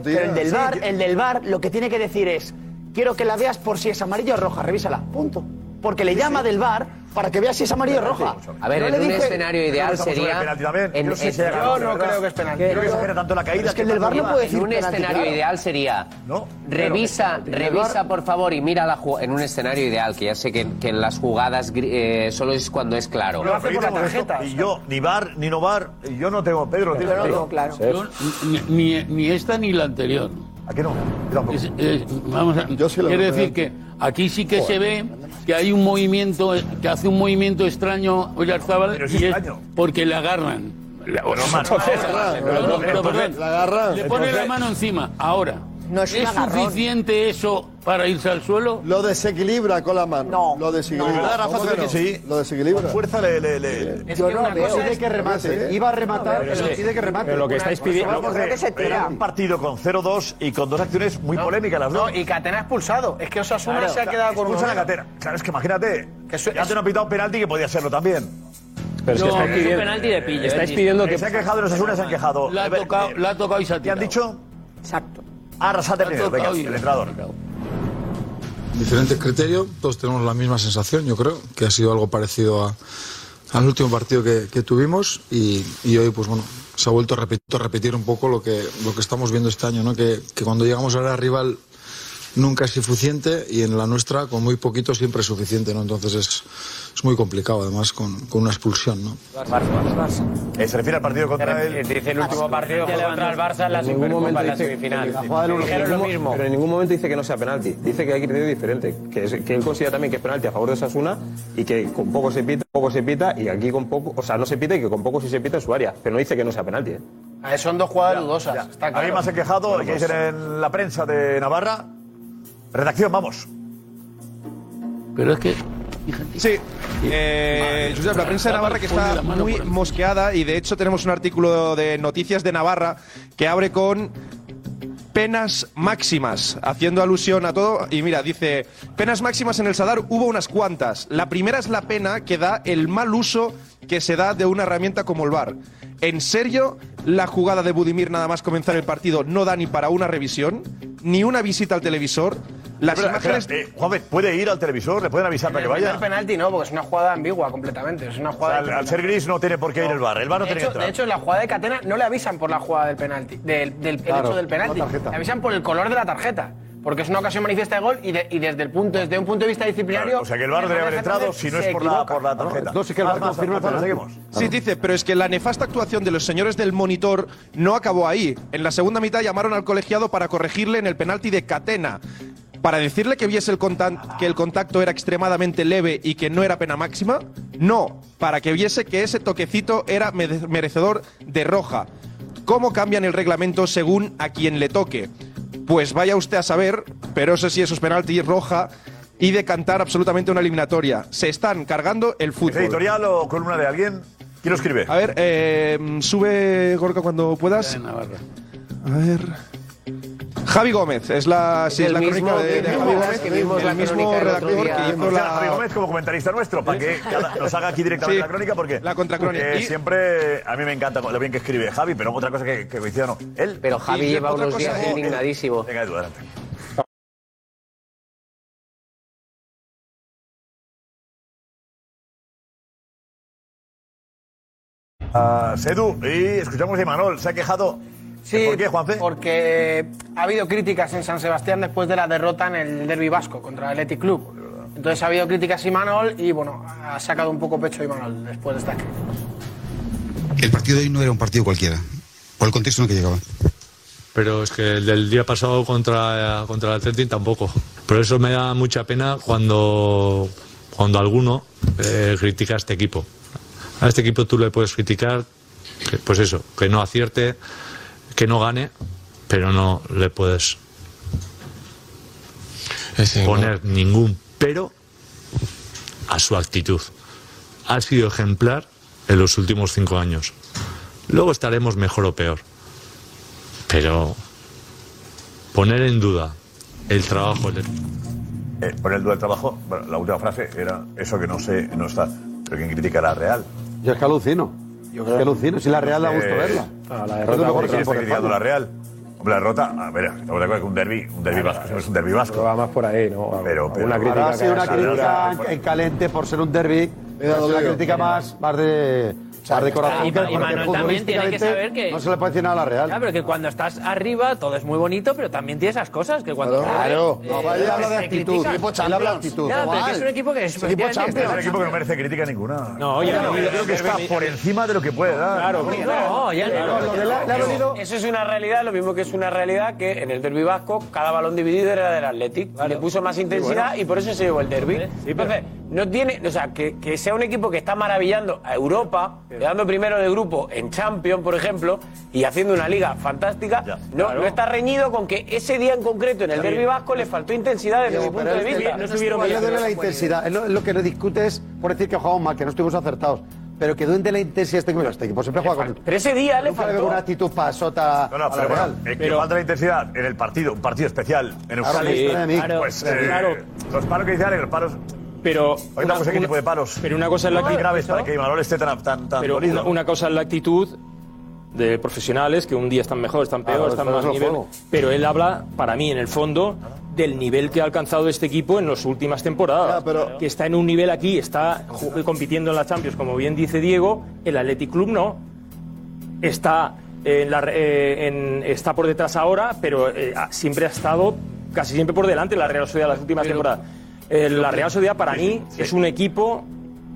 el del bar, el del bar lo que tiene que decir es quiero que la veas por si es amarilla o roja, revísala, punto. Porque le llama del bar para que vea si es amarilla o roja. A ver, No en le un dije- escenario ideal sería... en- Yo, en- no creo que es penalti. Creo que exagera tanto la caída. Es que el del bar no puede En decir un penalti, escenario claro. ideal sería No, revisa, pero- revisa por favor y mira la jugada en un escenario ideal que ya sé que, que en las jugadas gri- eh, solo es cuando es claro. No, pero yo tengo esto, Y yo, ni bar, ni no bar, yo no tengo. Pedro, ¿tienes claro? Yo, ni, ni- ni esta ni la anterior. ¿A qué no? Es- es- vamos a, Yo sí la quiero veo decir que aquí sí que se ve que hay un movimiento, que hace un movimiento extraño Oyarzábal Pero es y es extraño. porque le agarran. La- le pone la mano encima. Ahora, No es suficiente eso para irse al suelo? Lo desequilibra con la mano. No. Lo desequilibra. No, Rafa, ¿Cómo que no? sí. Lo desequilibra. Con fuerza le. le, le- Yo no veo. Pide que remate. Iba a rematar, pero pide que remate. Pero lo que estáis pidiendo... Creo que se tira. era un partido con 0-2 y con dos acciones muy polémicas las dos. No, y Catena expulsado. Es que Osasuna Claro, se ha quedado con expulsa un la catera. Claro, es que imagínate. Que ya te no ha pitado un penalti que podía serlo también. Pero es que No, estáis es un pidiendo... penalti de pillo, Estáis eh, pidiendo Que se han quejado los Asunas, se han quejado. La ha Eh, tocado, eh, la ha tocado y se ha ¿Qué han tirado. dicho? Exacto. Arrasate La ha primero, venga, el entrenador. Diferentes criterios, todos tenemos la misma sensación, yo creo, que ha sido algo parecido a- al último partido que, tuvimos y, hoy, pues bueno, se ha vuelto a repetir, un poco lo que, lo que estamos viendo este año, ¿no? que, que cuando llegamos a la rival nunca es suficiente y en la nuestra con muy poquito siempre es suficiente, ¿no? Entonces es, es muy complicado, además, con, con una expulsión, ¿no? Eh, se refiere al partido contra el. Dice el último partido contra el Barça en la Supercopa, en la semifinal. Dijeron en lo ningún- mismo. Pero en ningún momento dice que no sea penalti. Dice que hay criterio diferente. Que, es- que él considera también que es penalti a favor de Osasuna y que con poco se pita, poco se pita y aquí con poco, o sea, no se pita y que con poco sí se pita en su área. Pero no dice que no sea penalti. ¿eh? Ah, Son dos jugadas dudosas. Está ¿Alguien claro. más se ha quejado? ¿Qué dicen en la prensa de Navarra? Redacción, vamos. Pero es que, Sí, eh, Josep, la prensa de Navarra que está muy mosqueada y de hecho tenemos un artículo de Noticias de Navarra que abre con penas máximas, haciendo alusión a todo. Y mira, dice, penas máximas en el Sadar hubo unas cuantas. La primera es la pena que da el mal uso que se da de una herramienta como el VAR. ¿En serio la jugada de Budimir nada más comenzar el partido no da ni para una revisión, ni una visita al televisor? Las Espera, imágenes... espera, eh, Juanfe, ¿puede ir al televisor? ¿Le pueden avisar para que el vaya? primer penalti no, porque es una jugada ambigua completamente. Es una O sea, jugada. al, al ser gris no tiene por qué ir el bar. El bar no de, tiene que hecho, entrar. de hecho, en la jugada de Catena no le avisan por la jugada del penalti, del, del el Claro, hecho del penalti. la tarjeta. Le avisan por el color de la tarjeta. Porque es una ocasión manifiesta de gol y, de- y desde, el punto, desde un punto de vista disciplinario. O sea que el VAR debería haber entrado si no es por la, por la tarjeta. No, sí que el VAR confirma penalti. seguimos. Sí, dice, pero es que la nefasta actuación de los señores del monitor no acabó ahí. En la segunda mitad llamaron al colegiado para corregirle en el penalti de Catena. Para decirle que viese el contan- que el contacto era extremadamente leve y que no era pena máxima, no, para que viese que ese toquecito era mere- merecedor de roja. ¿Cómo cambian el reglamento según a quien le toque? Pues vaya usted a saber, pero eso sí, eso es penalti roja y de cantar absolutamente una eliminatoria. Se están cargando el fútbol. ¿Es editorial o columna de alguien? ¿Quién lo escribe? A ver, eh, sube Gorka cuando puedas. A ver. Javi Gómez, es la, sí, el la mismo crónica de, de Javi Gómez, que vimos la el mismo el otro redactor día. que hizo Pues ya, Javi la... Gómez como comentarista nuestro, para que cada- nos haga aquí directamente Sí, la crónica, porque la contracrónica. porque Y- siempre a mí me encanta lo bien que escribe Javi, pero otra cosa que, que coincida no. Él, Pero Javi lleva unos cosa días es- indignadísimo. Venga, Edu, adelante. Ah, Sedu, y escuchamos de Manol, se ha quejado. Sí, ¿Por qué, Juanfe? Porque ha habido críticas en San Sebastián después de la derrota en el Derby Vasco contra el Athletic Club. Entonces ha habido críticas Imanol y bueno, ha sacado un poco pecho Imanol después de esta crítica. El partido de hoy no era un partido cualquiera, por el contexto en el que llegaba. Pero es que el del día pasado contra, contra el Athletic tampoco. Por eso me da mucha pena cuando, cuando alguno eh, critica a este equipo. A este equipo tú le puedes criticar, pues eso, que no acierte, que no gane, pero no le puedes poner ningún pero a su actitud. Ha sido ejemplar en los últimos cinco años. Luego estaremos mejor o peor. Pero poner en duda el trabajo Eh, poner el duda del trabajo, bueno, la última frase era eso que no sé, no está. Pero quien critica la Real. Yo es que alucino. Yo es que alucino. Si la Real da gusto verla. La Es lo derrota mejor ¿Por que está criticando la Real? Hombre, la derrota, a ver, estamos de acuerdo que un derbi, un derbi vasco, no es un derbi vasco. va más por ahí, ¿no? Pero, pero Una Ahora crítica ha sido una crítica en- en caliente por ser un derby. Es una crítica más, más de, de corazón. y- y Manuel también tiene que saber que- No se le puede decir nada a la Real. Claro, pero que cuando estás arriba todo es muy bonito, pero también tiene esas cosas que cuando Claro. eh, No, vaya, habla de actitud. Equipo Champions. Habla de actitud. Ya, pero es un equipo que es Es equipo efectivamente, Es un equipo que no merece crítica ninguna. No, oye, yo no, creo que está por encima de lo que puede dar. Claro, No, ya claro. no, Eso es una realidad, lo mismo que es una realidad que en el derby vasco cada balón dividido era del Athletic. Le puso más intensidad y por eso se llevó el derby. Entonces, no tiene, o sea, que, que sea un equipo que está maravillando a Europa, quedando primero de grupo en Champions, por ejemplo, y haciendo una liga fantástica, no, no está reñido con que ese día en concreto en el derby vasco le faltó intensidad desde mi punto de vista. no estuvieron bien. la intensidad. Lo, que no discute es por decir que jugamos mal, que no estuvimos acertados. Pero que duende la intensidad este equipo. Este equipo siempre juega con. Pero ese día le Nunca faltó. una actitud pasota No, no, pero bueno, es que falta la intensidad en el partido, un partido especial en Euskadi. sí, claro, pues claro. eh, Claro. los paros que dice Ale, los paros. Pero Ahorita qué tipo de paros. Pero una cosa es la actitud. graves para que Imanol esté tan, tan, tan Pero dolido. una, una cosa es la actitud de profesionales que un día están mejor, están peor, Claro, están más es nivel. Pero él habla, para mí, en el fondo, del nivel que ha alcanzado este equipo en las últimas temporadas. Que está en un nivel aquí, está compitiendo en la Champions, como bien dice Diego, el Athletic Club no. Está, en la eh, en- está por detrás ahora, pero eh, siempre ha estado casi siempre por delante la Real Sociedad las últimas temporadas. Eh, la Real Sociedad para mí es un equipo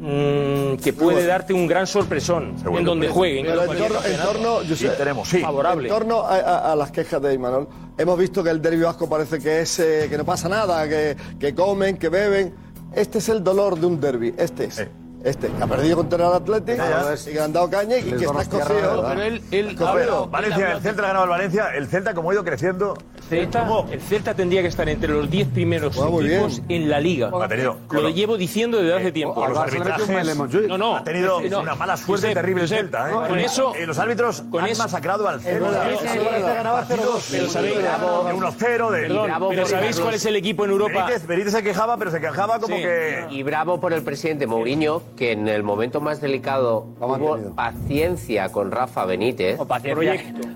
mm, que puede darte un gran sorpresón en donde juegue. en Pero en torno, en campeonato. torno, Josep, favorable. En torno a, a- a las quejas de Imanol, hemos visto que el derbi vasco parece que es eh, que no pasa nada, que, que comen, que beben. Este es el dolor de un derby, este es. Este, que ha perdido contra el Atlético y que le han dado caña y Les que está. ¿verdad? Pero él- Valencia, el Celta ha ganado al Valencia. El Celta, como ha ido creciendo. Celta, el Celta tendría que estar entre los 10 primeros muy equipos en la liga. Ha tenido- Lo llevo diciendo desde hace tiempo. con los arbitrajes, No, no. ha tenido No, una mala suerte Josep, terrible el Celta. ¿eh? Con eso. Eh, los árbitros con han eso- masacrado al Celta. El Celta ganaba 0-2. Pero sabéis- de 1-0. de- Perdón, pero ¿sabéis cuál es el equipo en Europa? Benítez, se quejaba, pero se quejaba como que. Y bravo por el presidente Mourinho, que en el momento más delicado tuvo paciencia con Rafa Benítez.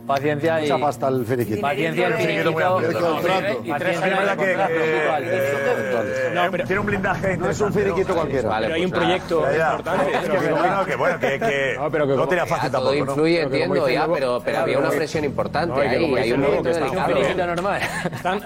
Paciencia y. Mucha pasta el finiquito. Paciencia el Finiquito muy. Y tres años de contrato, No, pero- tiene un blindaje No es un finiquito cualquiera. Vale, Pero hay un pues proyecto importante. Que bueno, que, que No, pero que no como- tenía fácil todo tampoco, ¿no? influye, entiendo, ya, pero, había una presión importante ahí. Hay un momento delicado. normal.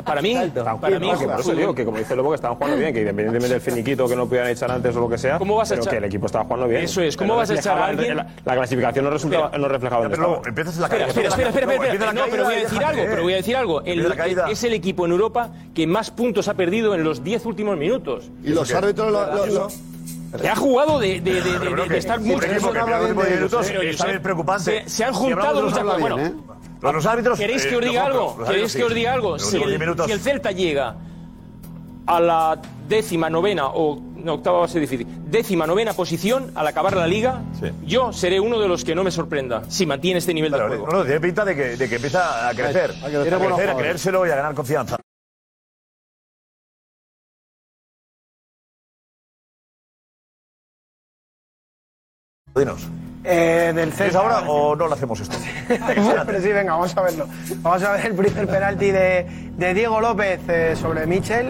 Para mí, para mí, que por eso digo que como dice Lobo que estaban jugando bien, que independientemente del finiquito que no pudieran echar antes o lo que sea, ¿Cómo vas a echar- el equipo estaba jugando bien. Eso es, ¿cómo vas a echar a alguien- La, la clasificación no resultaba, no reflejaba luego estaba. empiezas la Espera, caída. espera, espera, espera, espera, la No, pero voy a decir algo, pero voy a decir algo. El- es el equipo en Europa que más puntos ha perdido en los 10 últimos minutos. Y los árbitros lo, lo- lo- Que ha jugado de, de, de, de- de- estar mucho ¿eh? Pero, bien preocupante. Se, se han Si juntado los muchas cosas. Bueno, ¿eh? Los- árbitros, ¿Queréis eh, que os diga pero algo? ¿Queréis árbitros que os sí. diga algo? Si el, si el Celta llega a la décima novena o no, octava va a ser difícil. Décima novena posición al acabar la liga, yo seré uno de los que no me sorprenda si mantiene este nivel de Claro, juego. no, no, tiene pinta de que, de que empieza a crecer. Hay que a crecer. a creérselo y a ganar confianza. Dinos. Eh, del ¿Quieres Celta. ahora o no lo hacemos esto? Siempre sí, venga, vamos a verlo. Vamos a ver el primer penalti de, de Diego López eh, sobre Michel.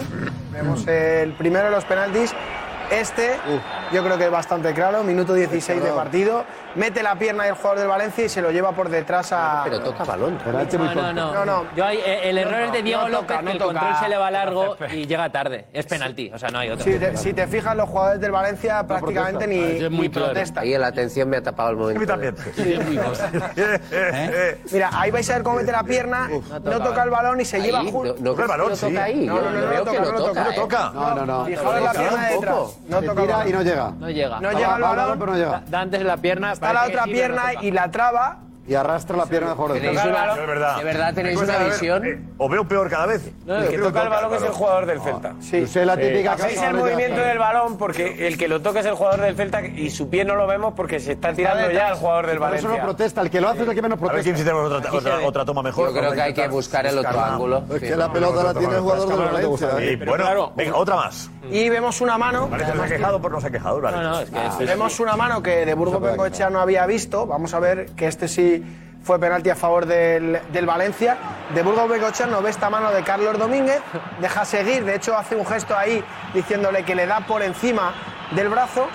Vemos el primero de los penaltis. Este, yo creo que es bastante claro, minuto 16 de partido. Mete la pierna del jugador del Valencia y se lo lleva por detrás a. Pero toca balón. No, no, no. No, no. Yo ahí, eh, el error No, es de Diego no López, toca, que no el control se le va largo y llega tarde. Es penalti, o sea, no hay otro. Si te, si te fijas, los jugadores del Valencia prácticamente ni, ni protestan. Ahí en la atención me ha tapado el momento. también. Mira, ahí vais a ver cómo mete la pierna, no toca el balón y se Ahí, lleva no- no Toca el balón, sí. toca ahí. No, no, no, no, no. ¿eh? No, no, no. Fijaos la pierna de detrás. No Se toca tira balón. y no llega. No llega. No llega el balón. pero no llega. Da antes la pierna. Está la otra no pierna y la traba. Y arrastra la pierna de jugador. Una- Celta. Es verdad. ¿De verdad tenéis Pues, una ver, visión? eh, o veo peor cada vez. No, el que toca el balón es el jugador del Celta. Sí. Yo sé la típica ¿Hacéis el de- movimiento del balón porque el que lo toca es el jugador del Celta y su pie no lo vemos porque se está tirando ya el jugador del Por eso Valencia. no protesta. El que lo hace es el que menos A ver protesta. quién tenemos otra, otra, otra toma mejor. Yo creo que hay que buscar el otro ángulo. Es Sí. que la pelota la tiene el jugador del Valencia. ¿eh? bueno, claro. venga, otra más. Y vemos una mano. Parece que se ha quejado por no se ha quejado. Vale. No, no, es que. Vemos una mano que de Burgos Bengoechea no había visto. Vamos a ver que este sí fue penalti a favor del, del Valencia. De Burgos Bengoechea no ve esta mano de Carlos Domínguez. Deja seguir. De hecho, hace un gesto ahí diciéndole que le da por encima del brazo.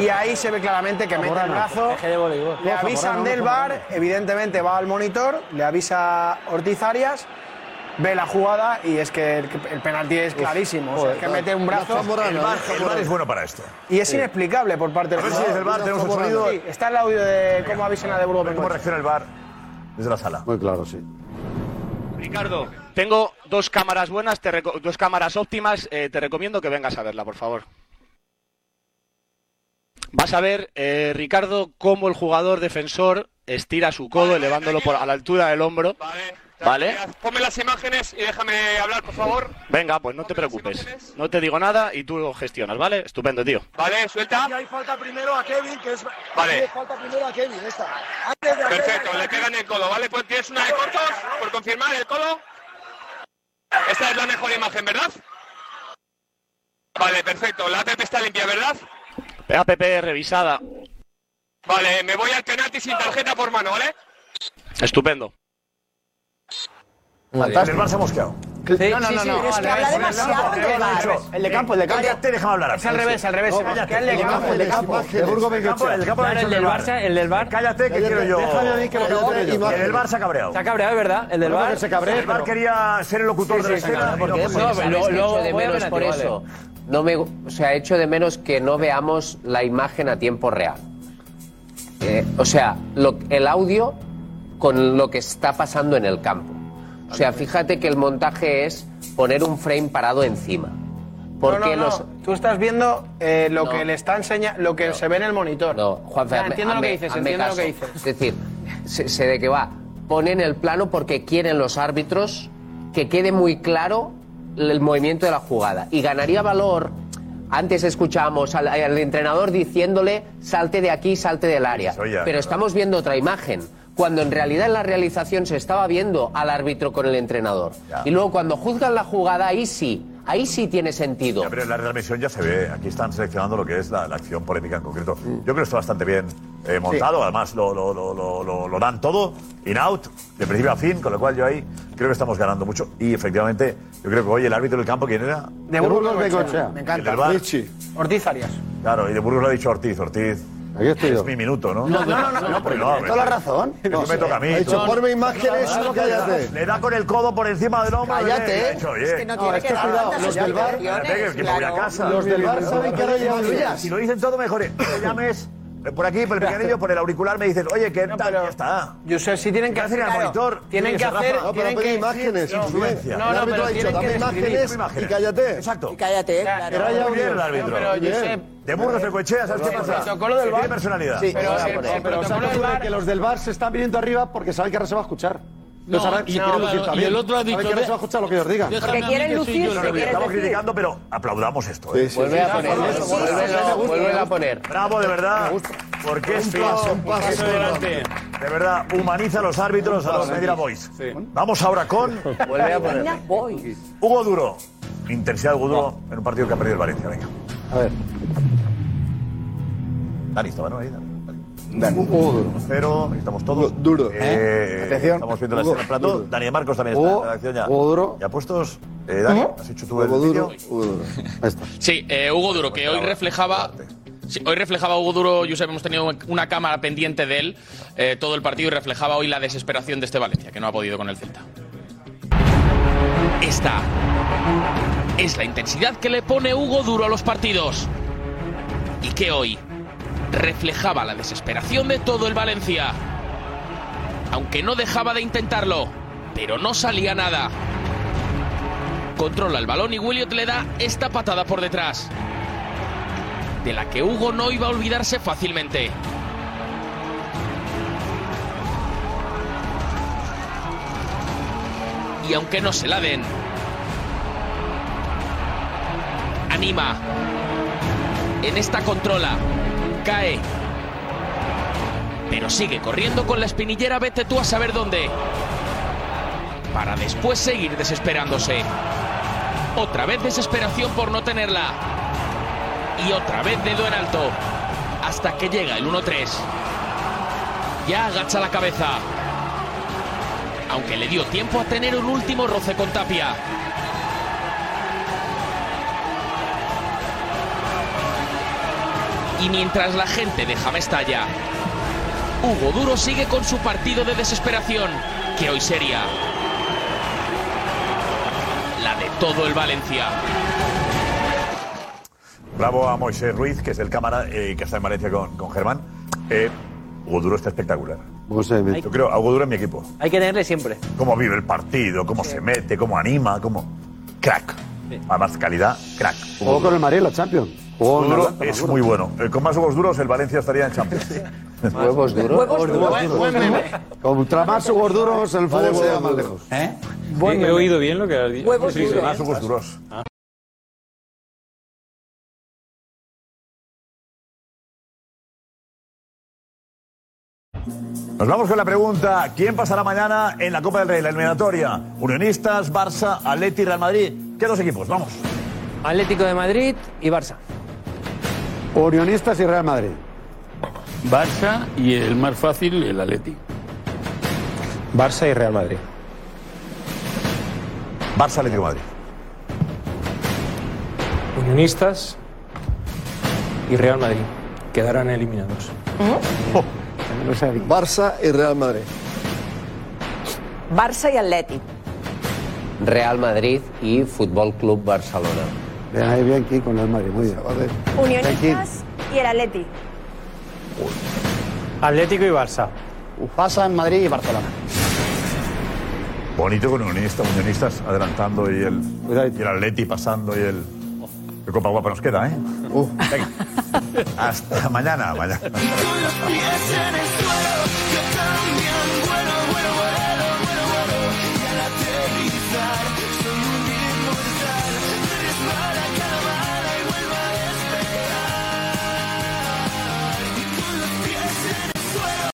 Y ahí se ve claramente que mete el brazo. Le avisan del bar, evidentemente va al monitor, le avisa Ortiz Arias, ve la jugada y es que el, el penalti es clarísimo. O sea, es que mete un brazo El bar, el bar es bueno para esto. y es inexplicable por parte A del ver si desde el bar tenemos un sonido. Sí, está el audio de cómo avisan a de Burgos ¿Cómo reacciona el bar desde la sala? Muy claro, sí. Ricardo, tengo dos cámaras buenas, te reco- dos cámaras óptimas. eh, te recomiendo que vengas a verla, por favor. Vas a ver, eh, Ricardo, cómo el jugador defensor estira su codo, elevándolo por, a la altura del hombro. Vale. Ponme las imágenes y déjame hablar, por favor. Venga, pues no te preocupes. No te digo nada y tú lo gestionas, ¿vale? Estupendo, tío. Vale, suelta. hay falta primero a Kevin, que es. Vale. Hay falta primero a Kevin, esta. Antes de hacer- Perfecto, le pegan el codo, ¿vale? Pues tienes una de cortos, por confirmar el codo. Esta es la mejor imagen, ¿verdad? Vale, perfecto. La APP está limpia, ¿verdad? APP revisada. Vale, me voy al penalti sin tarjeta por mano, ¿vale? Estupendo. En el bar se ha mosqueado. No, no, no, no. Es que habla demasiado el de VAR. El de campo, el de campo. Cállate, déjame hablar. Es al revés, al revés. No, cállate. el de campo, el de campo. De El campo, el campo del el. Barça, del Bar. Cállate, que quiero yo. Déjame a mí que lo El pregunte yo. En el bar se ha cabreado. Se ha cabreado, es verdad. El del Bar. que se cabree, El bar quería ser el locutor de la escena. No fue. Porque ¿sabes luego- que luego echo de menos por eso. No me, o sea, echo de menos que no veamos la imagen a tiempo real. Eh, o sea, lo- el audio con lo que está pasando en el campo. O sea, fíjate que el montaje es poner un frame parado encima. Porque no, no, no. los. Tú estás viendo eh, lo No. que le está enseñando, lo que se ve en el monitor. No, Juanfe, Ya, hazme- entiendo lo que dices, entiendo lo que dices. Es decir, sé, sé de qué va. Ponen el plano porque quieren los árbitros que quede muy claro el movimiento de la jugada. Y ganaría valor. Antes escuchábamos al, al entrenador diciéndole salte de aquí, salte del área. Pero claro. estamos viendo otra imagen. Cuando en realidad en la realización se estaba viendo al árbitro con el entrenador. Ya. Y luego cuando juzgan la jugada, ahí sí, ahí sí tiene sentido. Ya, pero en la retransmisión ya se ve. Aquí están seleccionando lo que es la, la acción polémica en concreto. Yo creo que está bastante bien eh, montado, además lo, lo, lo, lo, lo- lo dan todo, in out, de principio a fin, con lo cual yo ahí creo que estamos ganando mucho. Y efectivamente, yo creo que hoy el árbitro del campo, ¿quién era? De Burgos Bengoechea. Me encanta. Ortiz Arias. Claro, y de Burgos lo ha dicho Ortiz, Ortiz. Es mi minuto, ¿no? No, no, no, no, no, porque tiene toda la razón. Eso No me toca a mí. Dicho, Claro. ponme imágenes, cállate. Le da con el codo por encima del hombro. Cállate. oye. Es que no tiene que dar los del bar, explicaciones, espérate, que me voy a claro. casa. Los del bar saben que ahora llevan suyas. Si lo dicen todo, mejor. eh, Me llames eh, por aquí, por el pequeñillo, por el auricular, me dicen, oye, ¿qué tal? Ya está. Yo sé, sí tienen que hacer al monitor. Tienen que hacer. No, pero que imágenes, no, influencia. No, El no, árbitro pero ha dicho, dame que imágenes escribir. y cállate. Exacto. Y cállate, claro. Pero hay audio. el árbitro. pero, Muy bien. Josep, De Burgos de Coechea, ¿sabes qué el pasa? protocolo del Que VAR. Tiene personalidad. Sí, Pero el- el protocolo ¿sabes del VAR- que los del bar se están viniendo arriba porque saben que ahora se va a escuchar. No, y- se no, quieren lucir y también. el otro ha dicho, que ahora se va a escuchar lo que ellos digan. Porque quieren quieren estamos criticando, pero aplaudamos esto. ¿eh? Vuelve a poner, vuelve- a poner. Bravo, de verdad. Porque esto, un paso de verdad, humaniza a los árbitros, a los Medina Boys. Vamos ahora con Vuelve a poner. Hugo Duro. Intensidad de Hugo Duro en un partido que ha perdido el Valencia. Venga. A ver. Dani estaba, ¿no? Ahí, Dani. Hugo Duro. Cero, estamos todos. Duro. Eh, Atención. Estamos viendo la Hugo, escena en plató. duro. Dani de Marcos también está Hugo, en la redacción ya. Hugo Duro. Ya puestos. Eh, Dani, has hecho tú el Hugo Duro, vídeo. Hugo Duro. Ahí está. Sí, eh, Hugo Duro, que hoy reflejaba. sí, hoy reflejaba Hugo Duro, Josep, hemos tenido una cámara pendiente de él eh, todo el partido y reflejaba hoy la desesperación de este Valencia, que no ha podido con el Celta. Esta es la intensidad que le pone Hugo Duro a los partidos. Y que hoy reflejaba la desesperación de todo el Valencia. Aunque no dejaba de intentarlo, pero no salía nada. Controla el balón y Williot le da esta patada por detrás. De la que Hugo no iba a olvidarse fácilmente. Y aunque no se la den, anima. En esta controla, cae. Pero sigue corriendo con la espinillera, vete tú a saber dónde. Para después seguir desesperándose. Otra vez desesperación por no tenerla. Y otra vez dedo en alto. Hasta que llega el 1-3. Ya agacha la cabeza. Aunque le dio tiempo a tener un último roce con Tapia. Y mientras la gente deja Mestalla, Hugo Duro sigue con su partido de desesperación, que hoy sería la de todo el Valencia. Bravo a Moisés Ruiz, que es el cámara eh, que está en Valencia con, con Germán. Eh, Hugo Duro está espectacular. Yo creo, a Hugo Duro es mi equipo. Hay que tenerle siempre. Cómo vive el partido, cómo se mete, cómo anima, cómo. Crack. Además, calidad, crack. Jugó con el Madrid la Champions. La Duro es muy bueno. Eh, con más huevos duros, el Valencia estaría en Champions. Huevos duros. Huevos duros. Buen meme. Contra más Hugo duros, el fútbol se va más lejos. Buen He oído bien lo que has dicho. Huevos duros. Más huevos duros. Nos vamos con la pregunta: ¿quién pasará mañana en la Copa del Rey, la eliminatoria? Unionistas, Barça, Atleti, Real Madrid. ¿Qué dos equipos? Vamos. Atlético de Madrid y Barça. Unionistas y Real Madrid. Barça y el más fácil, el Atleti. Barça y Real Madrid. Barça, Atlético Madrid. Unionistas y Real Madrid. Quedarán eliminados. Barça y Real Madrid. Barça y Atleti. Real Madrid y Fútbol Club Barcelona. Bien, ahí bien aquí con el Madrid, muy bien. Unionistas y el Atleti. Atlético y Barça. Pasa en Madrid y Barcelona. Bonito con unionistas, unionistas adelantando y el, y el Atleti pasando y el. Qué copa guapa nos queda, ¿eh? Venga. Hasta mañana, mañana.